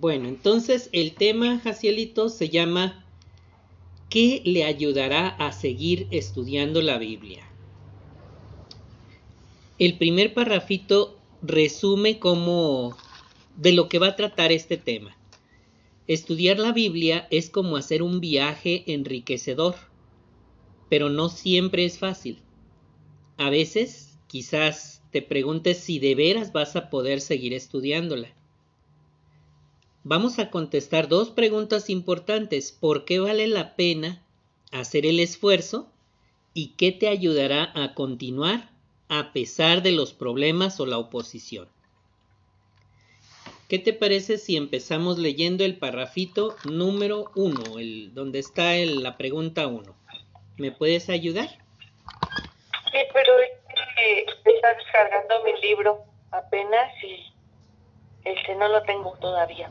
Bueno, entonces el tema, Jacielito, se llama ¿Qué le ayudará a seguir estudiando la Biblia? El primer parrafito resume cómo de lo que va a tratar este tema. Estudiar la Biblia es como hacer un viaje enriquecedor, pero no siempre es fácil. A veces, quizás te preguntes si de veras vas a poder seguir estudiándola. Vamos a contestar dos preguntas importantes. ¿Por qué vale la pena hacer el esfuerzo? ¿Y qué te ayudará a continuar a pesar de los problemas o la oposición? ¿Qué te parece si empezamos leyendo el parrafito número uno, el, donde está el, la pregunta uno? ¿Me puedes ayudar? Sí, pero eh, está descargando mi libro apenas y este no lo tengo todavía.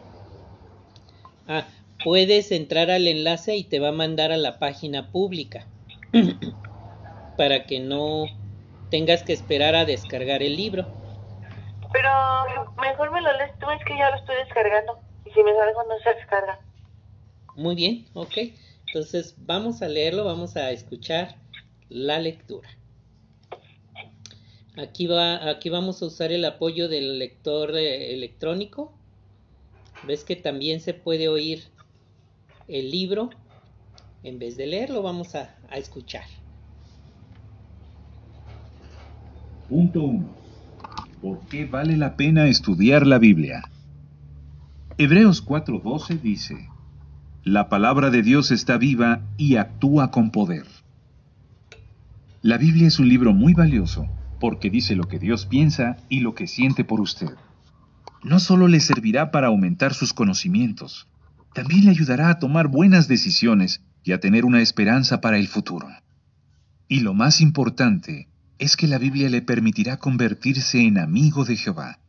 Ah, puedes entrar al enlace y te va a mandar a la página pública para que no tengas que esperar a descargar el libro. Pero mejor me lo lees tú, es que ya lo estoy descargando. Y si me salgo no se descarga. Muy bien, ok. Entonces vamos a leerlo, vamos a escuchar la lectura. Aquí, va, aquí vamos a usar el apoyo del lector eh, electrónico. Ves que también se puede oír el libro. En vez de leerlo, vamos a, escuchar. Punto 1. ¿Por qué vale la pena estudiar la Biblia? Hebreos 4:12 dice, La palabra de Dios está viva y actúa con poder. La Biblia es un libro muy valioso porque dice lo que Dios piensa y lo que siente por usted. No solo le servirá para aumentar sus conocimientos, también le ayudará a tomar buenas decisiones y a tener una esperanza para el futuro. Y lo más importante es que la Biblia le permitirá convertirse en amigo de Jehová.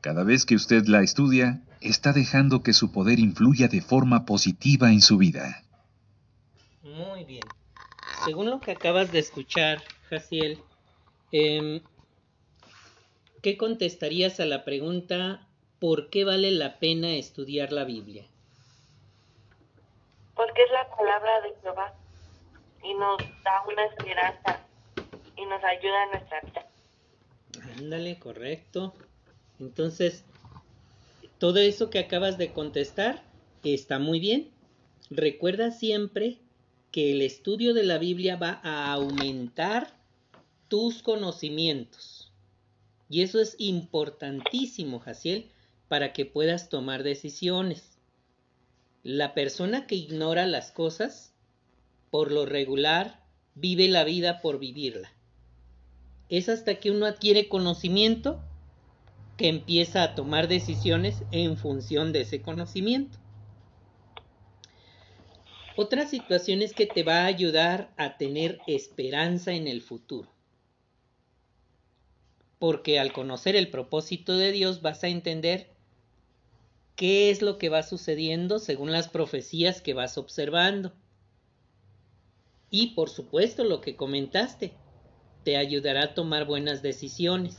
Cada vez que usted la estudia, está dejando que su poder influya de forma positiva en su vida. Muy bien. Según lo que acabas de escuchar, Jaciel, eh, ¿qué contestarías a la pregunta ¿por qué vale la pena estudiar la Biblia? Porque es la palabra de Jehová y nos da una esperanza y nos ayuda en nuestra vida. Ándale, correcto. Entonces, todo eso que acabas de contestar está muy bien. Recuerda siempre que el estudio de la Biblia va a aumentar tus conocimientos. Y eso es importantísimo, Jaciel, para que puedas tomar decisiones. La persona que ignora las cosas, por lo regular, vive la vida por vivirla es hasta que uno adquiere conocimiento que empieza a tomar decisiones en función de ese conocimiento. Otra situación es que te va a ayudar a tener esperanza en el futuro. Porque al conocer el propósito de Dios vas a entender qué es lo que va sucediendo según las profecías que vas observando. Y por supuesto lo que comentaste, te ayudará a tomar buenas decisiones.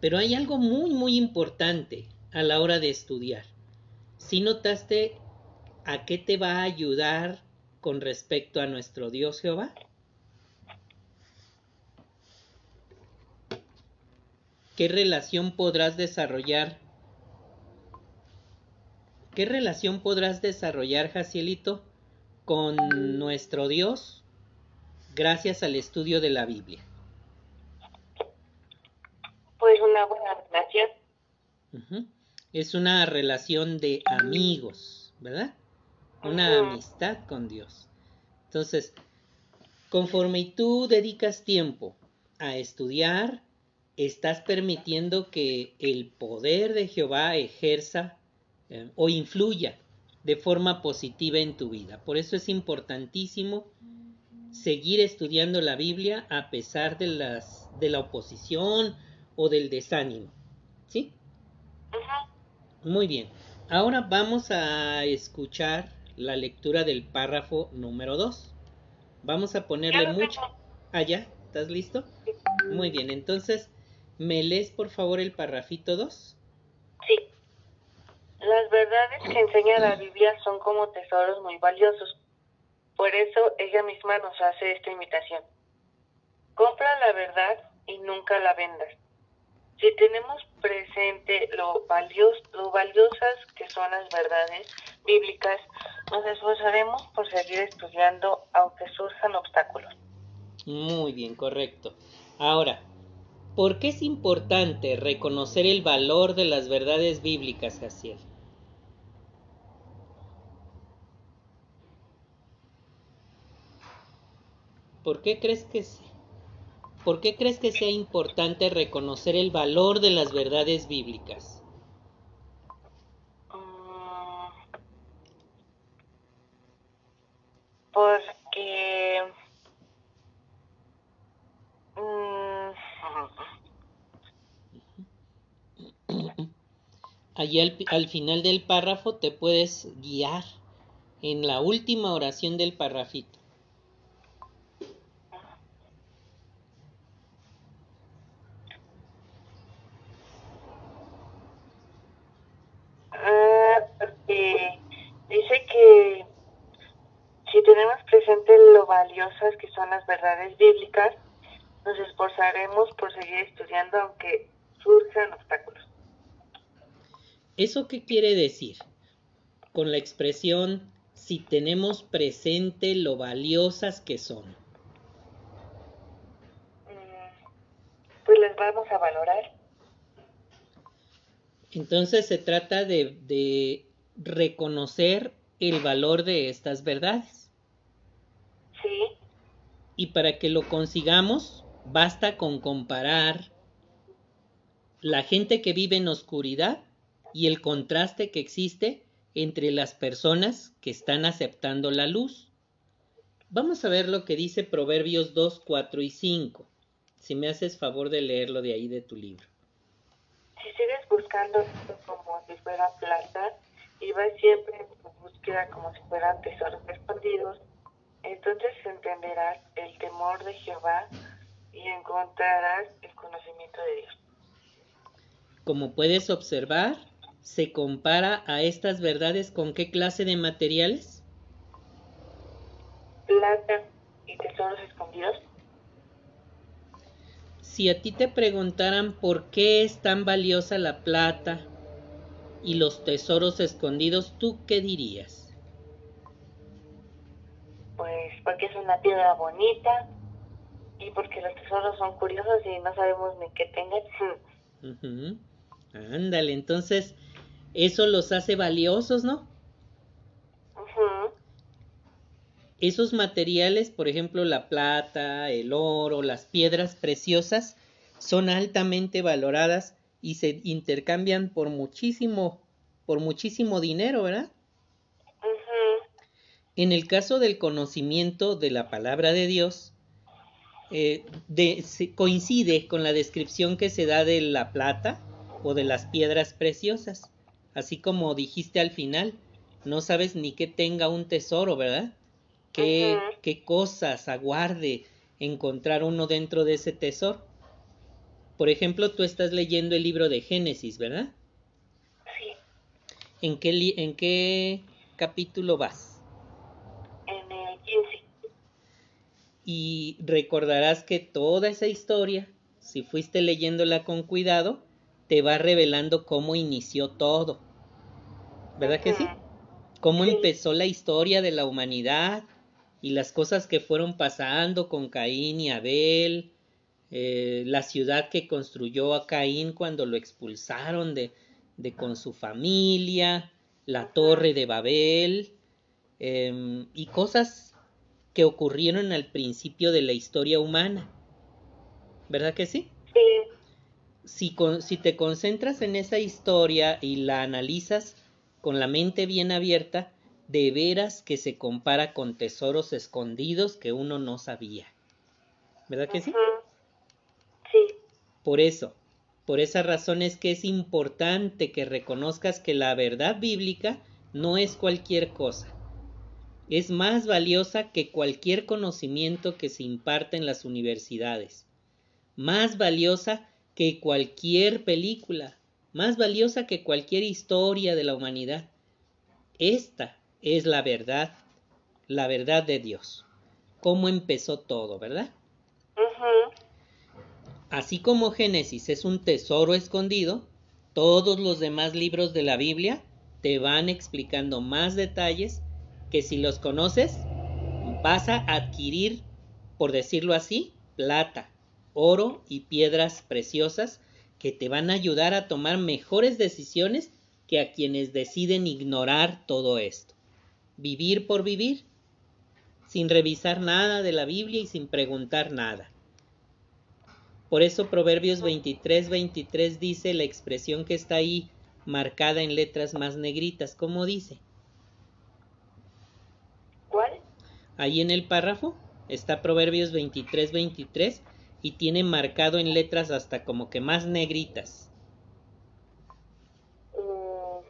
Pero hay algo muy muy importante a la hora de estudiar. Si notaste a qué te va a ayudar con respecto a nuestro Dios Jehová? ¿Qué relación podrás desarrollar? ¿Qué relación podrás desarrollar, Jacielito, con nuestro Dios gracias al estudio de la Biblia? Pues una buena relación. Es una relación de amigos, ¿verdad? Una amistad con Dios. Entonces, conforme tú dedicas tiempo a estudiar, estás permitiendo que el poder de Jehová ejerza eh, o influya de forma positiva en tu vida. Por eso es importantísimo seguir estudiando la Biblia a pesar de las de la oposición o del desánimo. ¿Sí? Muy bien. Ahora vamos a escuchar la lectura del párrafo número 2. Vamos a ponerle mucho. ya, ¿estás listo? Muy bien, entonces, ¿me lees por favor el parrafito 2? Sí. Las verdades que enseña la Biblia son como tesoros muy valiosos. Por eso ella misma nos hace esta invitación. Compra la verdad y nunca la vendas. Si tenemos presente lo, valioso, lo valiosas que son las verdades bíblicas, nos esforzaremos por seguir estudiando aunque surjan obstáculos. Muy bien, correcto. Ahora, ¿por qué es importante reconocer el valor de las verdades bíblicas, Jaciel? ¿Por qué crees que ¿Por qué crees que sea importante reconocer el valor de las verdades bíblicas? Mm, porque mm, Allí al, al, final del párrafo te puedes guiar en la última oración del párrafito. valiosas que son las verdades bíblicas, nos esforzaremos por seguir estudiando aunque surjan obstáculos. ¿Eso qué quiere decir? Con la expresión si tenemos presente lo valiosas que son. Mm, pues las vamos a valorar. Entonces se trata de, de reconocer el valor de estas verdades. Y para que lo consigamos, basta con comparar la gente que vive en oscuridad y el contraste que existe entre las personas que están aceptando la luz. Vamos a ver lo que dice Proverbios 2, 4 y 5. Si me haces favor de leerlo de ahí de tu libro. Si sigues buscando esto como si fuera plata y vas siempre en tu búsqueda como si fueran tesoros escondidos, entonces entenderás el temor de Jehová y encontrarás el conocimiento de Dios. Como puedes observar, se compara a estas verdades con qué clase de materiales? Plata y tesoros escondidos. Si a ti te preguntaran por qué es tan valiosa la plata y los tesoros escondidos, ¿tú qué dirías? pues porque es una piedra bonita y porque los tesoros son curiosos y no sabemos ni qué tengan. Ándale, entonces eso los hace valiosos, ¿no? Esos materiales, por ejemplo, la plata, el oro, las piedras preciosas, son altamente valoradas y se intercambian por muchísimo, por muchísimo dinero, ¿verdad? En el caso del conocimiento de la palabra de Dios, eh, coincide con la descripción que se da de la plata o de las piedras preciosas. Así como dijiste al final, no sabes ni que tenga un tesoro, ¿verdad? ¿Qué, qué cosas aguarde encontrar uno dentro de ese tesoro? Por ejemplo, tú estás leyendo el libro de Génesis, ¿verdad? Sí. ¿En qué, en qué capítulo vas? Y recordarás que toda esa historia, si fuiste leyéndola con cuidado, te va revelando cómo inició todo. ¿Verdad que sí? Cómo empezó la historia de la humanidad y las cosas que fueron pasando con Caín y Abel, eh, la ciudad que construyó a Caín cuando lo expulsaron de, de con su familia, la torre de Babel, em, y cosas que ocurrieron al principio de la historia humana. ¿Verdad que sí? Sí. Si, te concentras en esa historia y la analizas con la mente bien abierta, de veras que se compara con tesoros escondidos que uno no sabía. ¿Verdad que sí? Sí. Por eso, por esa razón es que es importante que reconozcas que la verdad bíblica no es cualquier cosa es más valiosa que cualquier conocimiento que se imparte en las universidades, más valiosa que cualquier película, más valiosa que cualquier historia de la humanidad. Esta es la verdad, la verdad de Dios. Cómo empezó todo, ¿verdad? Así como Génesis es un tesoro escondido, todos los demás libros de la Biblia te van explicando más detalles que si los conoces vas a adquirir, por decirlo así, plata, oro y piedras preciosas que te van a ayudar a tomar mejores decisiones que a quienes deciden ignorar todo esto. Vivir por vivir, sin revisar nada de la Biblia y sin preguntar nada. Por eso Proverbios 23, 23 dice la expresión que está ahí marcada en letras más negritas. ¿Cómo dice? ¿Cuál? Ahí en el párrafo está Proverbios 23, 23 y tiene marcado en letras hasta como que más negritas. Mm,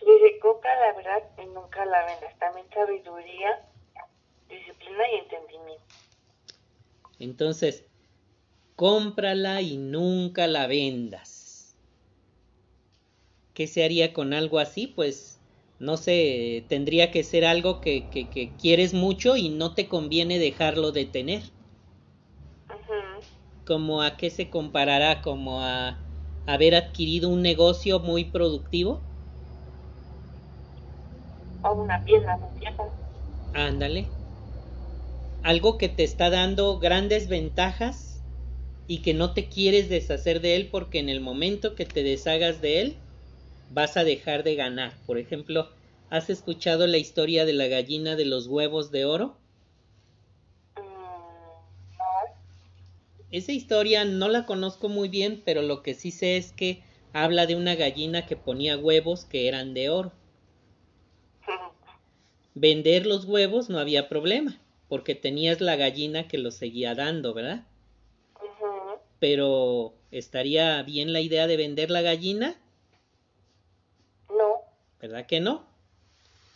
dice, compra la verdad y nunca la vendas. También sabiduría, disciplina y entendimiento. Entonces, cómprala y nunca la vendas. ¿Qué se haría con algo así? Pues no sé, tendría que ser algo que, que, quieres mucho y no te conviene dejarlo de tener. ¿Como a qué se comparará? ¿Como a haber adquirido un negocio muy productivo? O una pieza Ándale. Algo que te está dando grandes ventajas y que no te quieres deshacer de él porque en el momento que te deshagas de él vas a dejar de ganar. Por ejemplo, ¿has escuchado la historia de la gallina de los huevos de oro? Esa historia no la conozco muy bien, pero lo que sí sé es que habla de una gallina que ponía huevos que eran de oro. Vender los huevos no había problema, porque tenías la gallina que los seguía dando, ¿verdad? pero ¿estaría bien la idea de vender la gallina? No. ¿Verdad que no?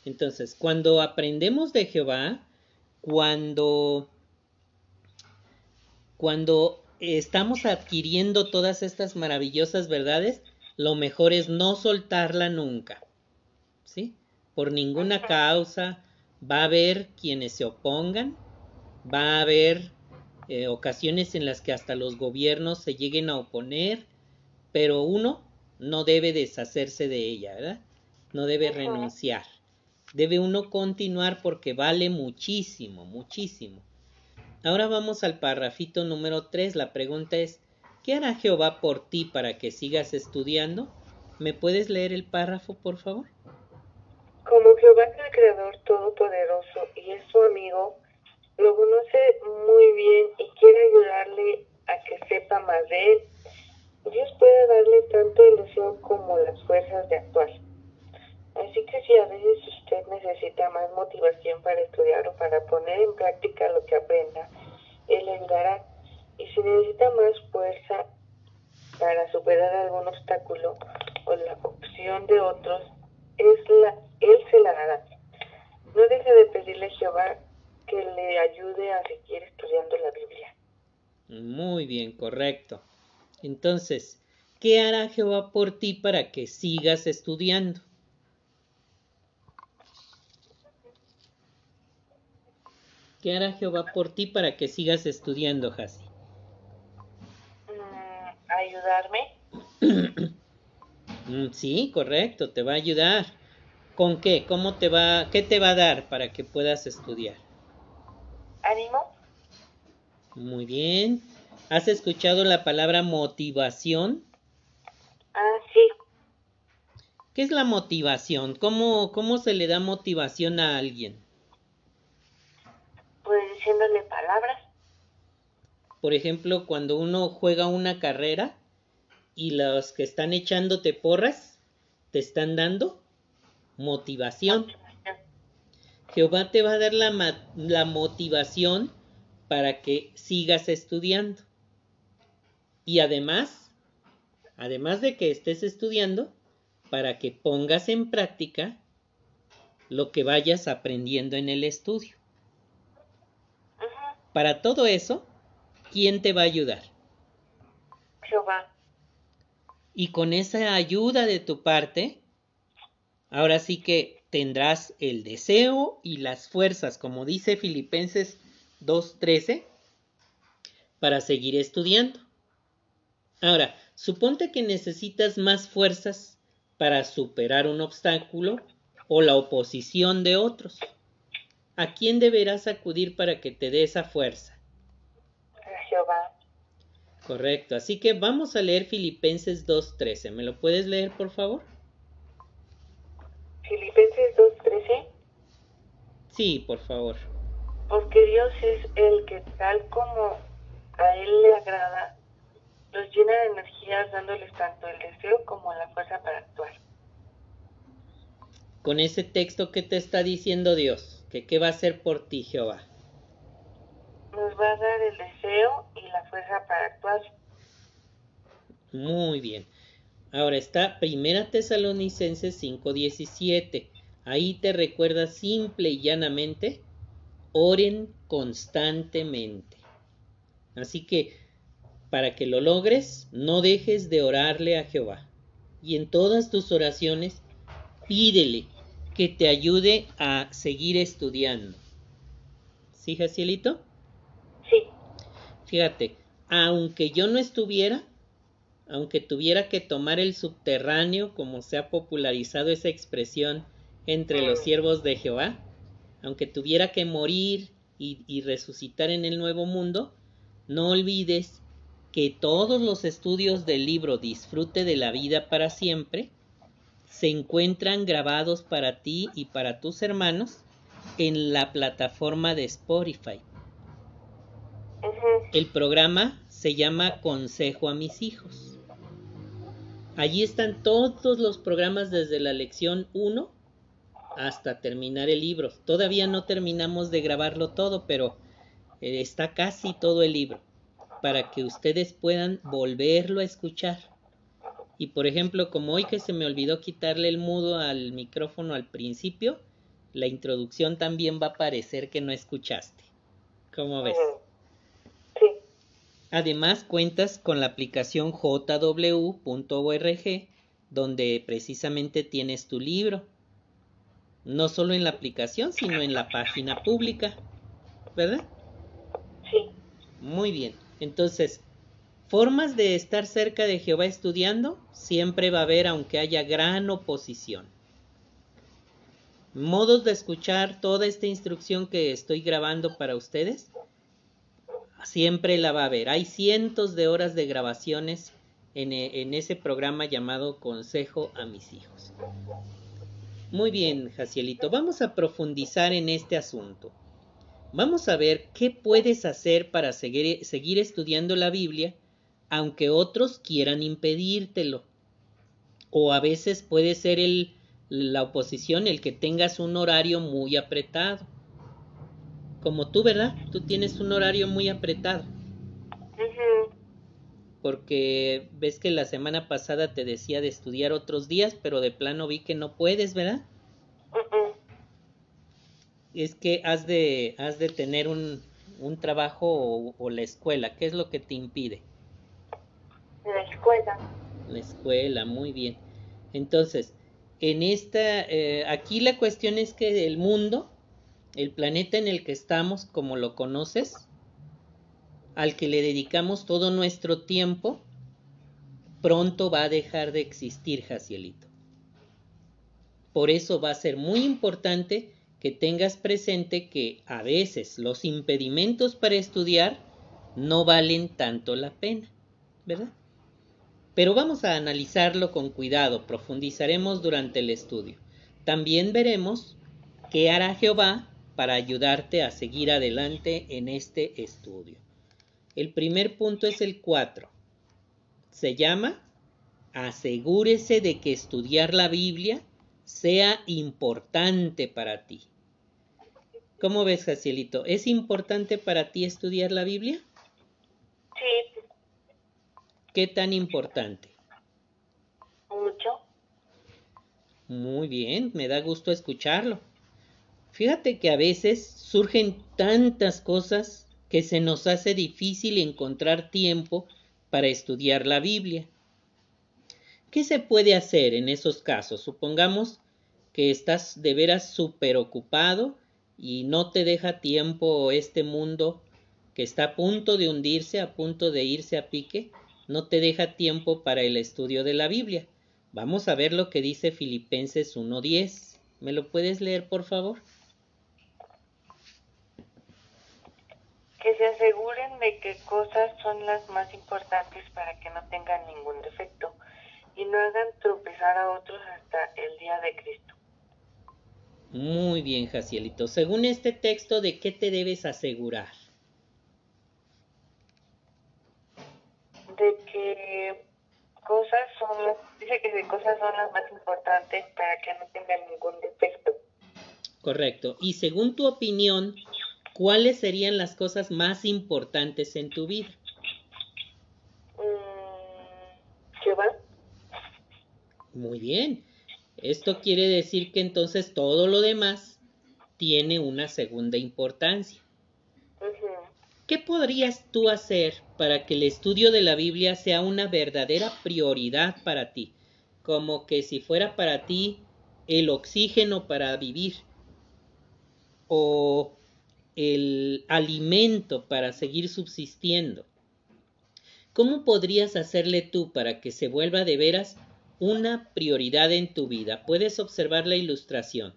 Entonces, cuando aprendemos de Jehová, cuando cuando estamos adquiriendo todas estas maravillosas verdades, lo mejor es no soltarla nunca. ¿Sí? Por ninguna causa va a haber quienes se opongan, va a haber eh, ocasiones en las que hasta los gobiernos se lleguen a oponer, pero uno no debe deshacerse de ella, ¿verdad? No debe renunciar. Debe uno continuar porque vale muchísimo, muchísimo. Ahora vamos al parrafito número 3. La pregunta es, ¿qué hará Jehová por ti para que sigas estudiando? ¿Me puedes leer el párrafo, por favor? Como Jehová es el Creador Todopoderoso y es su amigo, lo conoce muy bien y quiere ayudarle a que sepa más de él. Dios puede darle tanto ilusión como las fuerzas de actuar. Así que si a veces usted necesita más motivación para estudiar o para poner en práctica lo que aprenda, Él le ayudará. Y si necesita más fuerza para superar algún obstáculo o la opción de otros, es la, Él se la dará. No deje de pedirle a Jehová que le ayude a seguir estudiando la Biblia. Muy bien, correcto. Entonces, ¿qué hará Jehová por ti para que sigas estudiando? ¿Qué hará Jehová por ti para que sigas estudiando, Hasi? Mm, ayudarme. Mm, sí, correcto, te va a ayudar. ¿Con qué? ¿Cómo te va? ¿Qué te va a dar para que puedas estudiar? ánimo. Muy bien. ¿Has escuchado la palabra motivación? Ah, sí. ¿Qué es la motivación? ¿Cómo, cómo se le da motivación a alguien? Por ejemplo, cuando uno juega una carrera y los que están echándote porras te están dando motivación. Jehová te va a dar la, la motivación para que sigas estudiando. Y además, además de que estés estudiando, para que pongas en práctica lo que vayas aprendiendo en el estudio. Para todo eso, ¿quién te va a ayudar? Jehová. Y con esa ayuda de tu parte, ahora sí que tendrás el deseo y las fuerzas, como dice Filipenses 2.13, para seguir estudiando. Ahora, suponte que necesitas más fuerzas para superar un obstáculo o la oposición de otros. ¿A quién deberás acudir para que te dé esa fuerza? Jehová. Correcto, así que vamos a leer Filipenses 2.13. ¿Me lo puedes leer, por favor? Filipenses 2.13. Sí, por favor. Porque Dios es el que tal como a Él le agrada, los llena de energías dándoles tanto el deseo como la fuerza para actuar. Con ese texto que te está diciendo Dios, que qué va a hacer por ti Jehová. Nos va a dar el deseo y la fuerza para actuar. Muy bien. Ahora está Primera Tesalonicenses 5:17. Ahí te recuerda simple y llanamente, oren constantemente. Así que para que lo logres, no dejes de orarle a Jehová. Y en todas tus oraciones, pídele que te ayude a seguir estudiando. ¿Sí, Jacielito? Fíjate, aunque yo no estuviera, aunque tuviera que tomar el subterráneo, como se ha popularizado esa expresión entre los siervos de Jehová, aunque tuviera que morir y, y resucitar en el nuevo mundo, no olvides que todos los estudios del libro Disfrute de la vida para siempre se encuentran grabados para ti y para tus hermanos en la plataforma de Spotify. El programa se llama Consejo a mis hijos. Allí están todos los programas desde la lección 1 hasta terminar el libro. Todavía no terminamos de grabarlo todo, pero eh, está casi todo el libro para que ustedes puedan volverlo a escuchar. Y por ejemplo, como hoy que se me olvidó quitarle el mudo al micrófono al principio, la introducción también va a parecer que no escuchaste. ¿Cómo ves? Además cuentas con la aplicación jw.org donde precisamente tienes tu libro. No solo en la aplicación, sino en la página pública. ¿Verdad? sí, Muy bien. Entonces, formas de estar cerca de Jehová estudiando, siempre va a haber aunque haya gran oposición. Modos de escuchar toda esta instrucción que estoy grabando para ustedes, siempre la va a haber. Hay cientos de horas de grabaciones en, e- en ese programa llamado Consejo a mis hijos. Muy bien, Jacielito, vamos a profundizar en este asunto. Vamos a ver qué puedes hacer para seguir, estudiando la Biblia, aunque otros quieran impedírtelo. O a veces puede ser la oposición el que tengas un horario muy apretado. Como tú, ¿verdad? Tú tienes un horario muy apretado. Porque ves que la semana pasada te decía de estudiar otros días, pero de plano vi que no puedes, ¿verdad? ujú. Es que has de, has de tener un, un trabajo o, o la escuela. ¿Qué es lo que te impide? La escuela. La escuela, muy bien. Entonces, en esta, eh, aquí la cuestión es que el mundo, el planeta en el que estamos, como lo conoces, al que le dedicamos todo nuestro tiempo, pronto va a dejar de existir, Jacielito. Por eso va a ser muy importante que tengas presente que a veces los impedimentos para estudiar no valen tanto la pena, ¿verdad? Pero vamos a analizarlo con cuidado, profundizaremos durante el estudio. También veremos qué hará Jehová para ayudarte a seguir adelante en este estudio. El primer punto es el 4. Se llama Asegúrese de que estudiar la Biblia sea importante para ti. ¿Cómo ves, Jacielito? ¿Es importante para ti estudiar la Biblia? Sí, ¿Qué tan importante? mucho. Muy bien, me da gusto escucharlo. Fíjate que a veces surgen tantas cosas que se nos hace difícil encontrar tiempo para estudiar la Biblia. ¿Qué se puede hacer en esos casos? Supongamos que estás de veras súper ocupado y no te deja tiempo este mundo que está a punto de hundirse, a punto de irse a pique, no te deja tiempo para el estudio de la Biblia. Vamos a ver lo que dice Filipenses 1.10. ¿Me lo puedes leer, por favor? Se aseguren de qué cosas son las más importantes para que no tengan ningún defecto y no hagan tropezar a otros hasta el día de Cristo. Muy bien, Jacielito. Según este texto, ¿de qué te debes asegurar? De que cosas son las, dice que de cosas son las más importantes para que no tengan ningún defecto. Correcto. Y según tu opinión, ¿cuáles serían las cosas más importantes en tu vida? Mm, va? Muy bien. Esto quiere decir que entonces todo lo demás tiene una segunda importancia. ¿Qué podrías tú hacer para que el estudio de la Biblia sea una verdadera prioridad para ti? Como que si fuera para ti el oxígeno para vivir o el alimento para seguir subsistiendo. ¿Cómo podrías hacerle tú para que se vuelva de veras una prioridad en tu vida. Puedes observar la ilustración.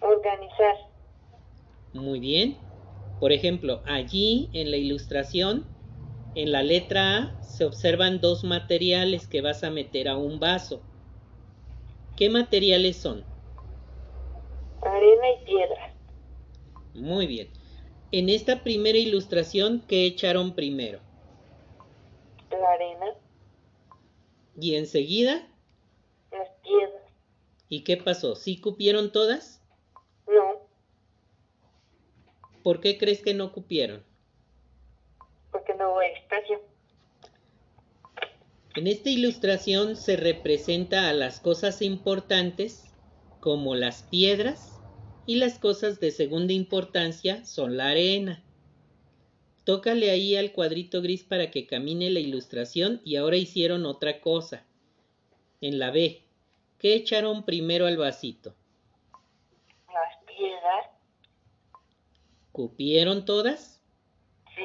Organizar. Muy bien. Por ejemplo, allí en la ilustración, en la letra A, se observan dos materiales que vas a meter a un vaso. ¿Qué materiales son? Arena y piedra. Muy bien. En esta primera ilustración, ¿qué echaron primero? La arena. ¿Y enseguida? Las piedras. ¿Y qué pasó? ¿Sí cupieron todas? No. ¿Por qué crees que no cupieron? Porque no hubo espacio. En esta ilustración se representa a las cosas importantes como las piedras y las cosas de segunda importancia son la arena. Tócale ahí al cuadrito gris para que camine la ilustración y ahora hicieron otra cosa. En la B, ¿qué echaron primero al vasito? Las piedras. ¿Cupieron todas? Sí.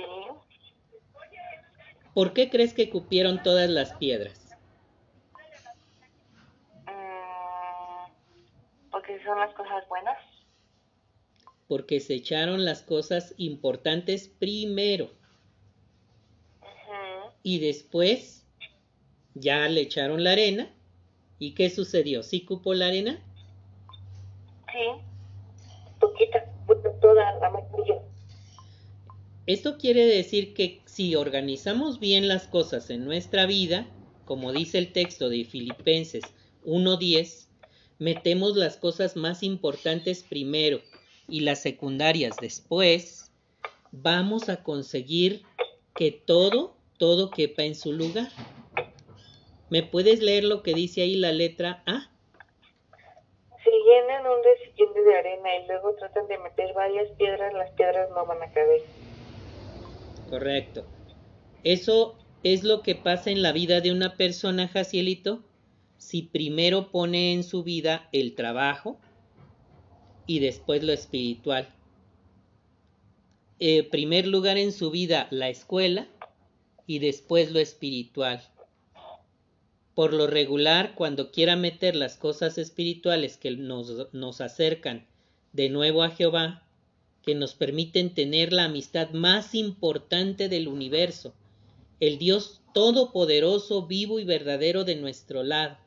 ¿Por qué crees que cupieron todas las piedras? Mm, porque son las cosas buenas porque se echaron las cosas importantes primero. Y después ya le echaron la arena. ¿Y qué sucedió? ¿Sí cupo la arena? Sí, poquita, toda la mayoría. Esto quiere decir que si organizamos bien las cosas en nuestra vida, como dice el texto de Filipenses 1.10, metemos las cosas más importantes primero y las secundarias después, vamos a conseguir que todo, todo quepa en su lugar. ¿Me puedes leer lo que dice ahí la letra A? Si llenan un recipiente de arena y luego tratan de meter varias piedras, las piedras no van a caber. Correcto. Eso es lo que pasa en la vida de una persona, Jacielito, si primero pone en su vida el trabajo, y después lo espiritual. Eh, primer lugar en su vida la escuela y después lo espiritual. Por lo regular, cuando quiera meter las cosas espirituales que nos, nos acercan de nuevo a Jehová, que nos permiten tener la amistad más importante del universo, el Dios todopoderoso, vivo y verdadero de nuestro lado,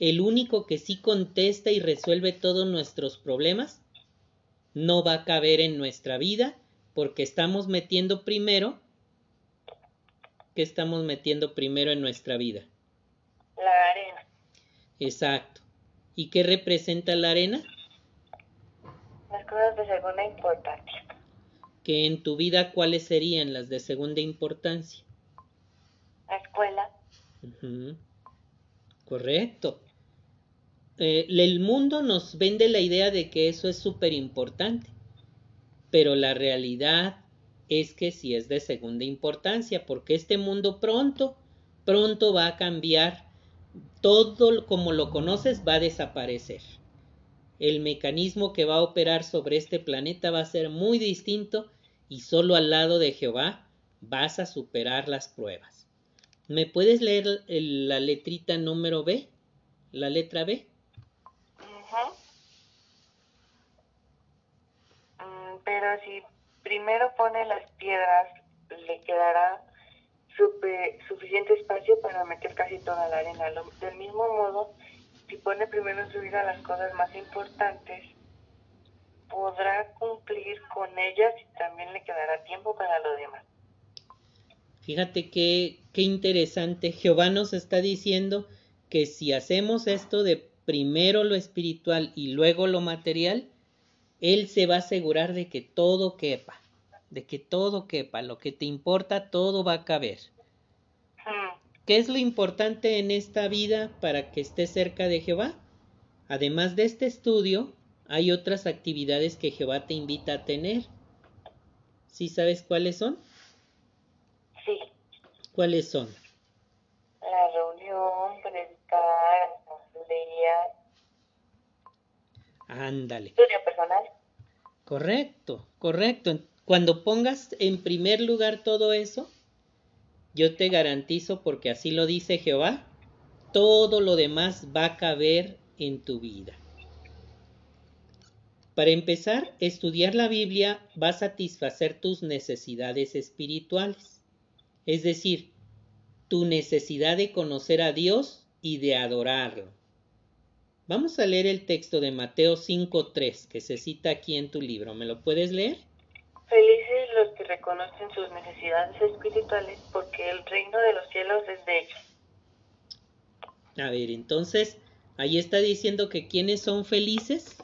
el único que sí contesta y resuelve todos nuestros problemas, no va a caber en nuestra vida porque estamos metiendo primero, ¿qué estamos metiendo primero en nuestra vida? La arena. Exacto. ¿Y qué representa la arena? Cosas de segunda importancia. ¿Que en tu vida cuáles serían las de segunda importancia? La escuela. Correcto. Eh, el mundo nos vende la idea de que eso es súper importante, pero la realidad es que sí es de segunda importancia, porque este mundo pronto, pronto va a cambiar, todo como lo conoces va a desaparecer. El mecanismo que va a operar sobre este planeta va a ser muy distinto y solo al lado de Jehová vas a superar las pruebas. ¿Me puedes leer la letrita número B? La letra B. Mm, pero si primero pone las piedras, le quedará suficiente espacio para meter casi toda la arena. del mismo modo, si pone primero en su vida las cosas más importantes, podrá cumplir con ellas y también le quedará tiempo para lo demás. Fíjate qué, qué interesante. Jehová nos está diciendo que si hacemos esto de primero lo espiritual y luego lo material, Él se va a asegurar de que todo quepa, de que todo quepa, lo que te importa, todo va a caber. ¿Qué es lo importante en esta vida para que estés cerca de Jehová? Además de este estudio, hay otras actividades que Jehová te invita a tener. ¿Sí sabes cuáles son? Sí. ¿Cuáles son? La reunión, predicar, asamblea. Ándale. Estudio personal. Correcto, correcto. Cuando pongas en primer lugar todo eso, yo te garantizo, porque así lo dice Jehová, todo lo demás va a caber en tu vida. Para empezar, estudiar la Biblia va a satisfacer tus necesidades espirituales, es decir, tu necesidad de conocer a Dios y de adorarlo. Vamos a leer el texto de Mateo 5.3 que se cita aquí en tu libro. ¿Me lo puedes leer? Felices los que reconocen sus necesidades espirituales, porque el reino de los cielos es de ellos. A ver, entonces, ahí está diciendo que ¿quiénes son felices?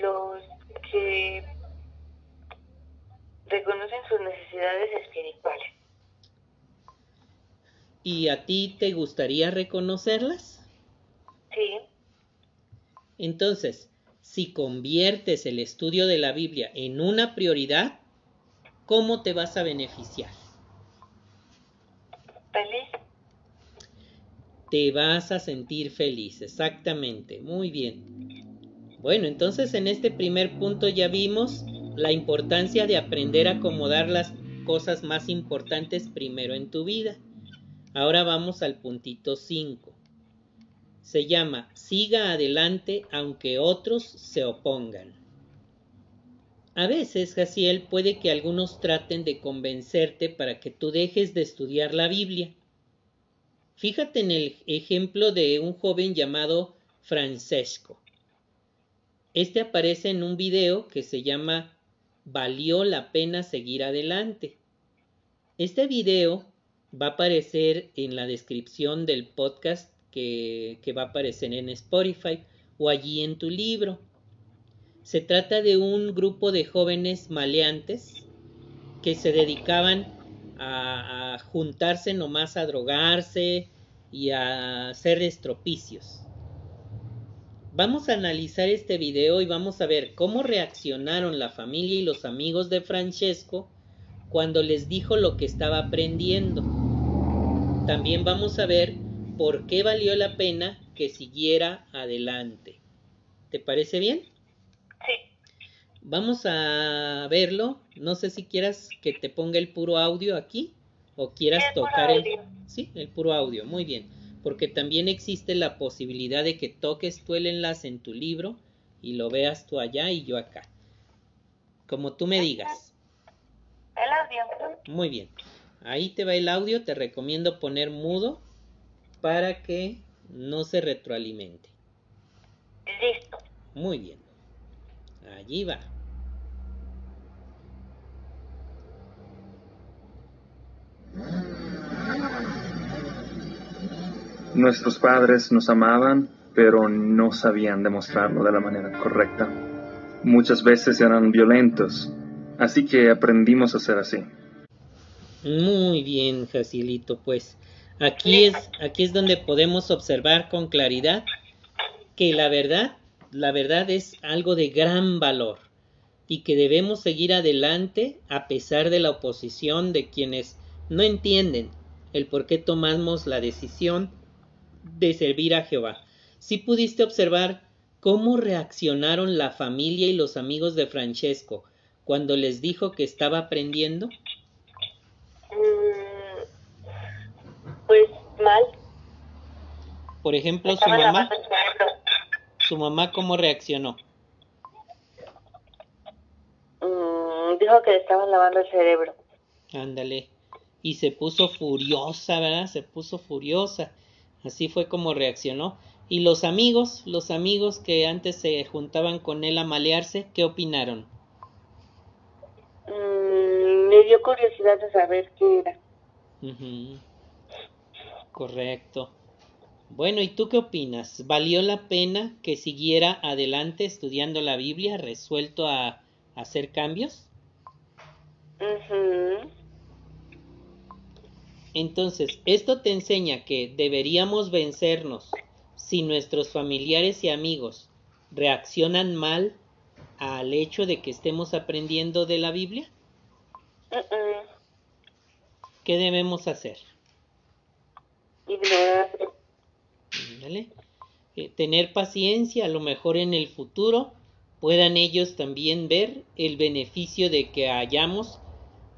Los que reconocen sus necesidades espirituales. ¿Y a ti te gustaría reconocerlas? Sí. Entonces, si conviertes el estudio de la Biblia en una prioridad, ¿cómo te vas a beneficiar? Feliz. Te vas a sentir feliz, exactamente. Muy bien. Bueno, entonces en este primer punto ya vimos la importancia de aprender a acomodar las cosas más importantes primero en tu vida. Ahora vamos al puntito 5 se llama Siga adelante aunque otros se opongan. A veces, Jaciel, puede que algunos traten de convencerte para que tú dejes de estudiar la Biblia. Fíjate en el ejemplo de un joven llamado Francesco. Este aparece en un video que se llama Valió la pena seguir adelante. Este video va a aparecer en la descripción del podcast que, va a aparecer en Spotify o allí en tu libro. Se trata de un grupo de jóvenes maleantes que se dedicaban a, a, juntarse nomás a drogarse y a hacer estropicios. Vamos a analizar este video y vamos a ver cómo reaccionaron la familia y los amigos de Francesco cuando les dijo lo que estaba aprendiendo. También vamos a ver por qué valió la pena que siguiera adelante. ¿Te parece bien? Sí. Vamos a verlo. No sé si quieras que te ponga el puro audio aquí o quieras tocar el... Sí, el puro audio. Muy bien. Porque también existe la posibilidad de que toques tú el enlace en tu libro y lo veas tú allá y yo acá. Como tú me digas. El audio. Muy bien. Ahí te va el audio. Te recomiendo poner mudo para que no se retroalimente. Listo. Muy bien. Allí va. Nuestros padres nos amaban, pero no sabían demostrarlo de la manera correcta. Muchas veces eran violentos, así que aprendimos a ser así. Muy bien, Jacilito, pues Aquí es, aquí es donde podemos observar con claridad que la verdad, la verdad es algo de gran valor. y que debemos seguir adelante a pesar de la oposición de quienes no entienden el por qué tomamos la decisión de servir a Jehová. Si pudiste observar cómo reaccionaron la familia y los amigos de Francesco cuando les dijo que estaba aprendiendo. Mm, pues mal. Por ejemplo, su mamá. ¿Su mamá cómo reaccionó? Mm, dijo que le estaban lavando el cerebro. Ándale. Y se puso furiosa, ¿verdad? Se puso furiosa. Así fue como reaccionó. Y los amigos, los amigos que antes se juntaban con él a malearse, ¿qué opinaron? Mm, me dio curiosidad de saber qué era. Correcto. Bueno, ¿y tú qué opinas? ¿Valió la pena que siguiera adelante estudiando la Biblia, resuelto a, hacer cambios? Entonces, esto te enseña que deberíamos vencernos si nuestros familiares y amigos reaccionan mal al hecho de que estemos aprendiendo de la Biblia. ¿Qué debemos hacer? Eh, tener paciencia, a lo mejor en el futuro puedan ellos también ver el beneficio de que hayamos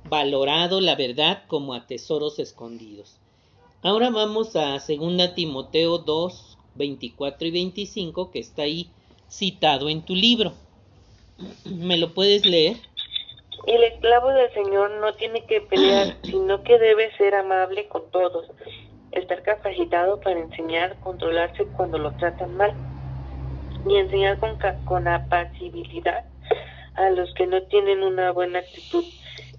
valorado la verdad como a tesoros escondidos. Ahora vamos a 2 Timoteo 2, 24 y 25, que está ahí citado en tu libro. ¿Me lo puedes leer? El esclavo del Señor no tiene que pelear, sino que debe ser amable con todos, estar capacitado para enseñar, controlarse cuando lo tratan mal y enseñar con, con apacibilidad a los que no tienen una buena actitud.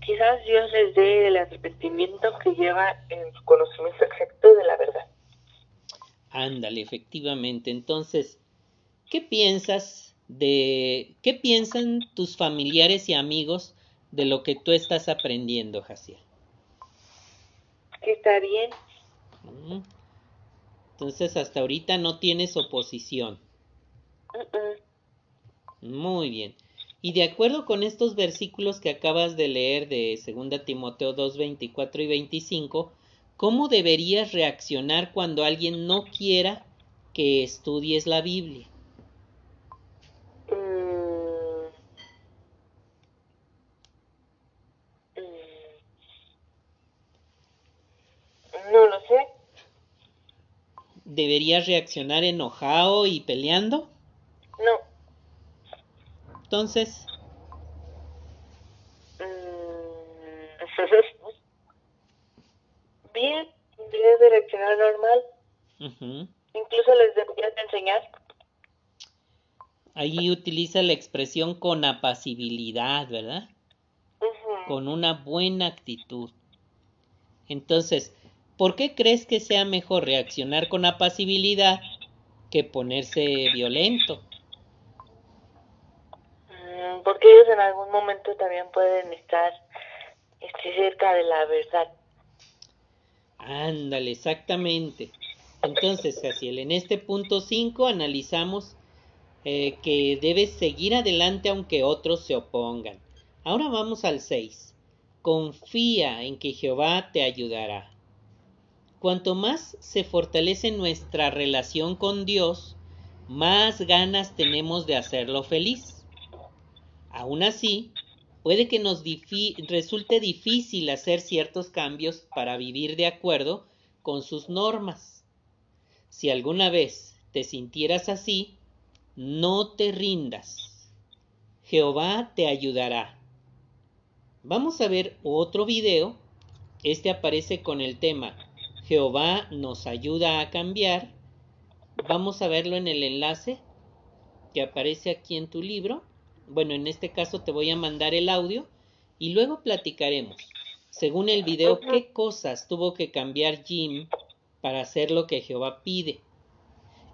Quizás Dios les dé el arrepentimiento que lleva en su conocimiento exacto de la verdad. Ándale, efectivamente. Entonces, ¿qué piensas de qué piensan tus familiares y amigos de lo que tú estás aprendiendo, Jaciel? Que está bien. Entonces, hasta ahorita no tienes oposición. Muy bien. Y de acuerdo con estos versículos que acabas de leer de 2 Timoteo 2, 24 y 25, ¿cómo deberías reaccionar cuando alguien no quiera que estudies la Biblia? Mm. No lo sé. ¿Deberías reaccionar enojado y peleando? No. Entonces. Mm, bien, debe reaccionar normal. Incluso les deberías enseñar. Ahí utiliza la expresión con apacibilidad, ¿verdad? Con una buena actitud. Entonces, ¿por qué crees que sea mejor reaccionar con apacibilidad que ponerse violento? porque ellos en algún momento también pueden estar este, cerca de la verdad. Ándale, exactamente. Entonces, Jaciel, en este punto 5 analizamos eh, que debes seguir adelante aunque otros se opongan. Ahora vamos al 6. Confía en que Jehová te ayudará. Cuanto más se fortalece nuestra relación con Dios, más ganas tenemos de hacerlo feliz. Aún así, puede que nos resulte difícil hacer ciertos cambios para vivir de acuerdo con sus normas. Si alguna vez te sintieras así, no te rindas. Jehová te ayudará. Vamos a ver otro video. Este aparece con el tema Jehová nos ayuda a cambiar. Vamos a verlo en el enlace que aparece aquí en tu libro bueno, en este caso te voy a mandar el audio y luego platicaremos, según el video, qué cosas tuvo que cambiar Jim para hacer lo que Jehová pide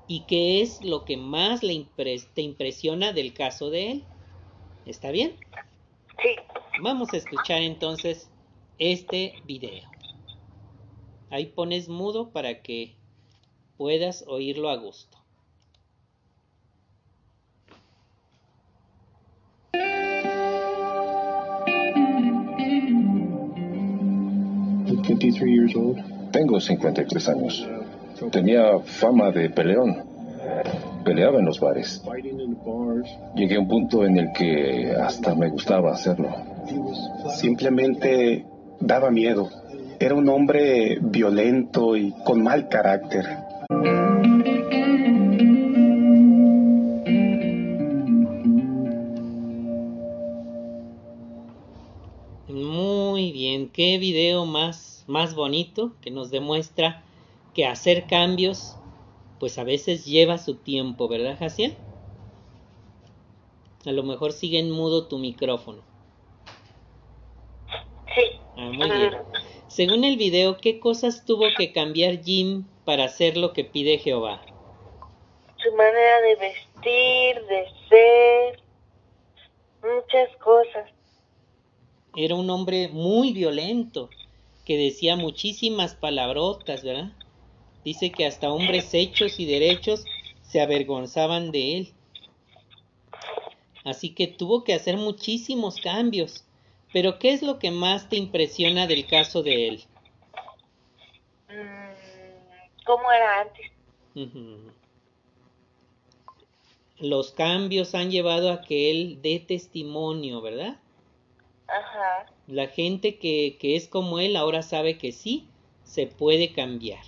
y qué es lo que más le te impresiona del caso de él. ¿Está bien? Sí. Vamos a escuchar entonces este video. Ahí pones mudo para que puedas oírlo a gusto. Tengo 53 años. Tenía fama de peleón. Peleaba en los bares. Llegué a un punto en el que hasta me gustaba hacerlo. Simplemente daba miedo. Era un hombre violento y con mal carácter. Muy bien, qué video más, más bonito que nos demuestra que hacer cambios pues a veces lleva su tiempo, ¿verdad, Jaciel? A lo mejor sigue en mudo tu micrófono. Sí. Ah, muy bien. Según el video, ¿qué cosas tuvo que cambiar Jim para hacer lo que pide Jehová? Su manera de vestir, de ser, muchas cosas. Era un hombre muy violento, que decía muchísimas palabrotas, ¿verdad? Dice que hasta hombres hechos y derechos se avergonzaban de él. Así que tuvo que hacer muchísimos cambios. Pero ¿qué es lo que más te impresiona del caso de él? Mm, ¿Cómo era antes? Los cambios han llevado a que él dé testimonio, ¿verdad? Ajá. La gente que, que es como él ahora sabe que sí, se puede cambiar.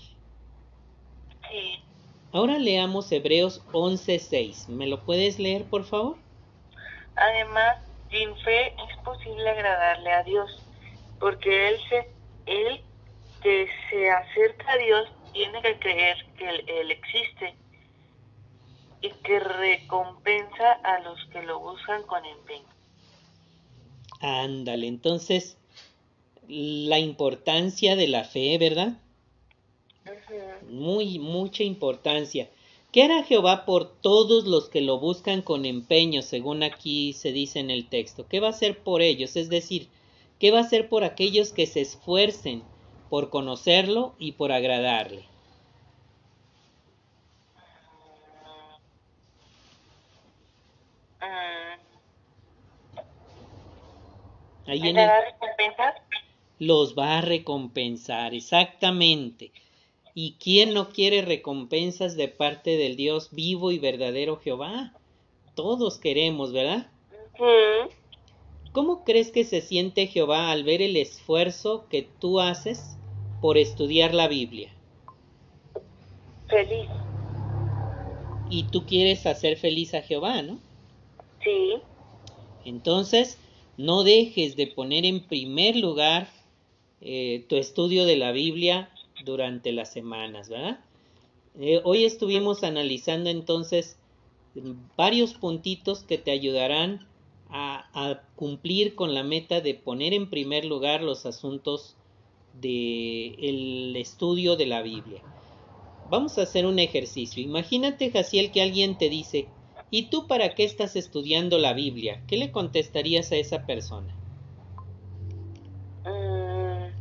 Sí. Ahora leamos Hebreos 11:6. ¿Me lo puedes leer, por favor? Además, sin fe es posible agradarle a Dios, porque él se, él que se acerca a Dios tiene que creer que él, él existe y que recompensa a los que lo buscan con empeño. Ándale, entonces la importancia de la fe, ¿verdad? Muy, mucha importancia. ¿Qué hará Jehová por todos los que lo buscan con empeño, según aquí se dice en el texto? ¿Qué va a hacer por ellos? Es decir, ¿qué va a hacer por aquellos que se esfuercen por conocerlo y por agradarle? Ahí ¿Me en el- los va a recompensar, exactamente. ¿Y quién no quiere recompensas de parte del Dios vivo y verdadero Jehová? Todos queremos, ¿verdad? Ujú. ¿Cómo crees que se siente Jehová al ver el esfuerzo que tú haces por estudiar la Biblia? Feliz. Y tú quieres hacer feliz a Jehová, ¿no? Sí. Entonces, no dejes de poner en primer lugar eh, tu estudio de la Biblia durante las semanas, ¿verdad? Eh, hoy estuvimos analizando entonces varios puntitos que te ayudarán a, a cumplir con la meta de poner en primer lugar los asuntos del estudio de la Biblia. Vamos a hacer un ejercicio. Imagínate, Jaciel, que alguien te dice, ¿y tú para qué estás estudiando la Biblia? ¿Qué le contestarías a esa persona? Mm,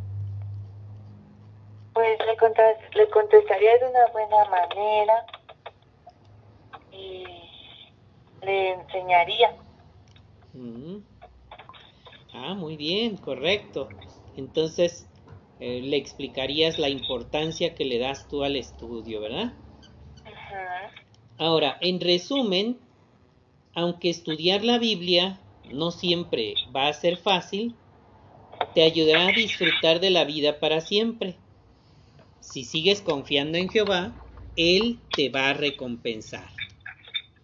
Pues le, contas- le contestaría de una buena manera y le enseñaría. Mm. Ah, muy bien, correcto. Entonces, eh, le explicarías la importancia que le das tú al estudio, ¿verdad? Ahora, en resumen, aunque estudiar la Biblia no siempre va a ser fácil, te ayudará a disfrutar de la vida para siempre. Si sigues confiando en Jehová, Él te va a recompensar.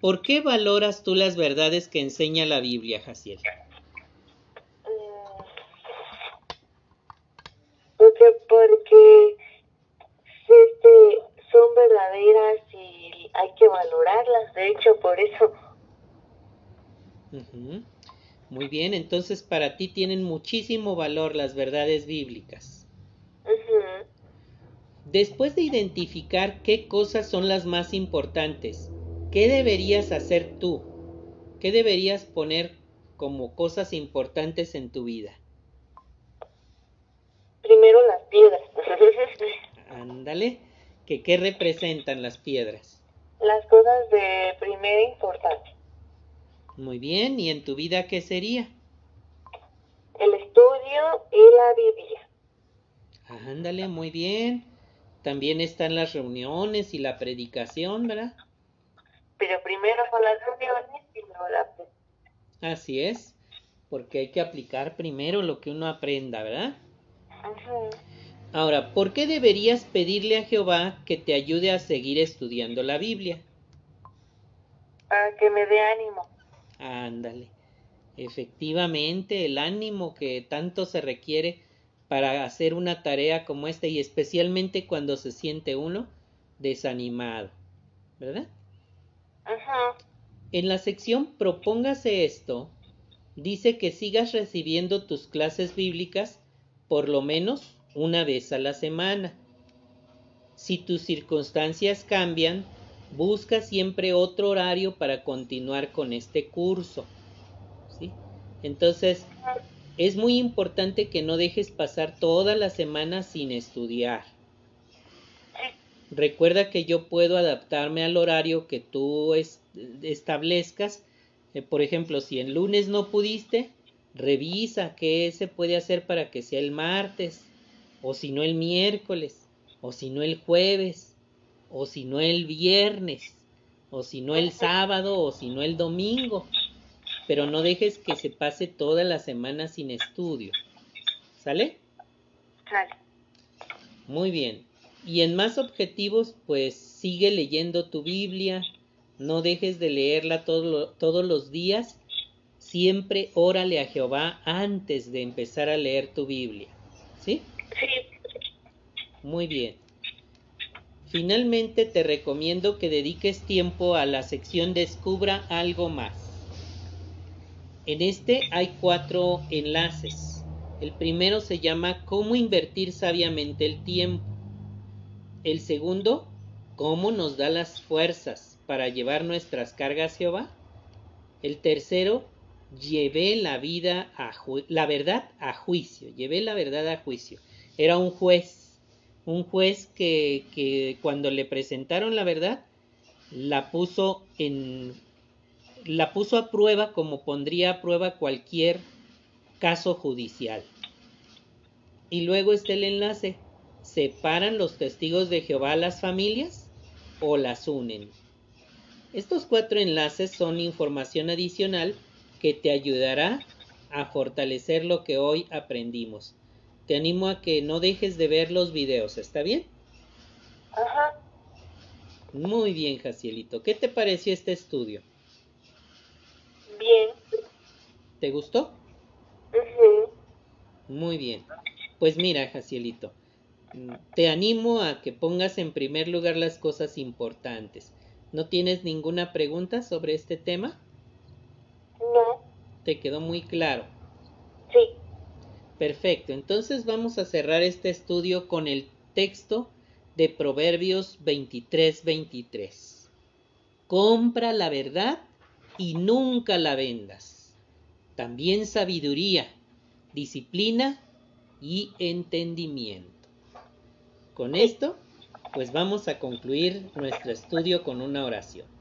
¿Por qué valoras tú las verdades que enseña la Biblia, Jaciel? Mm, Porque, porque este, son verdaderas y hay que valorarlas, de hecho, por eso. Ujú. Muy bien, entonces para ti tienen muchísimo valor las verdades bíblicas. Después de identificar qué cosas son las más importantes, ¿qué deberías hacer tú? ¿Qué deberías poner como cosas importantes en tu vida? Primero las piedras. Ándale, que qué representan las piedras. las cosas de primera importancia. Muy bien, ¿y en tu vida qué sería? El estudio y la Biblia. Ándale, muy bien. También están las reuniones y la predicación, ¿verdad? Pero primero son las reuniones y luego la predicación. Así es, porque hay que aplicar primero lo que uno aprenda, ¿verdad? Ujú. Ahora, ¿por qué deberías pedirle a Jehová que te ayude a seguir estudiando la Biblia? Para que me dé ánimo. Ándale. Efectivamente, el ánimo que tanto se requiere para hacer una tarea como esta y especialmente cuando se siente uno desanimado, ¿verdad? Ujú. En la sección Propóngase esto, dice que sigas recibiendo tus clases bíblicas por lo menos una vez a la semana. Si tus circunstancias cambian, busca siempre otro horario para continuar con este curso. ¿sí? Entonces, es muy importante que no dejes pasar toda la semana sin estudiar. Recuerda que yo puedo adaptarme al horario que tú es- establezcas. Eh, por ejemplo, si el lunes no pudiste, revisa qué se puede hacer para que sea el martes, o si no el miércoles, o si no el jueves, o si no el viernes, o si no el sábado, o si no el domingo. Pero no dejes que se pase toda la semana sin estudio. ¿Sale? Sale. Muy bien. Y en más objetivos, pues sigue leyendo tu Biblia, no dejes de leerla todo todos los días, siempre órale a Jehová antes de empezar a leer tu Biblia. ¿Sí? Sí. Muy bien. Finalmente te recomiendo que dediques tiempo a la sección Descubra algo más. En este hay cuatro enlaces. El primero se llama Cómo invertir sabiamente el tiempo. El segundo, Cómo nos da las fuerzas para llevar nuestras cargas Jehová. El tercero, Llevé la vida a la verdad a juicio. Llevé la verdad a juicio. Era un juez, un juez que, que cuando le presentaron la verdad, la puso en la puso a prueba como pondría a prueba cualquier caso judicial. Y luego está el enlace. ¿Separan los testigos de Jehová a las familias o las unen? Estos cuatro enlaces son información adicional que te ayudará a fortalecer lo que hoy aprendimos. Te animo a que no dejes de ver los videos, ¿está bien? Ajá. Muy bien, Jacielito. ¿Qué te pareció este estudio? Bien. ¿Te gustó? Ujú. Muy bien. Pues mira, Jacielito, mm, te animo a que pongas en primer lugar las cosas importantes. ¿No tienes ninguna pregunta sobre este tema? No. ¿Te quedó muy claro? Sí. Perfecto, entonces vamos a cerrar este estudio con el texto de Proverbios 23-23. Compra la verdad y nunca la vendas. También sabiduría, disciplina y entendimiento. Con esto, pues vamos a concluir nuestro estudio con una oración.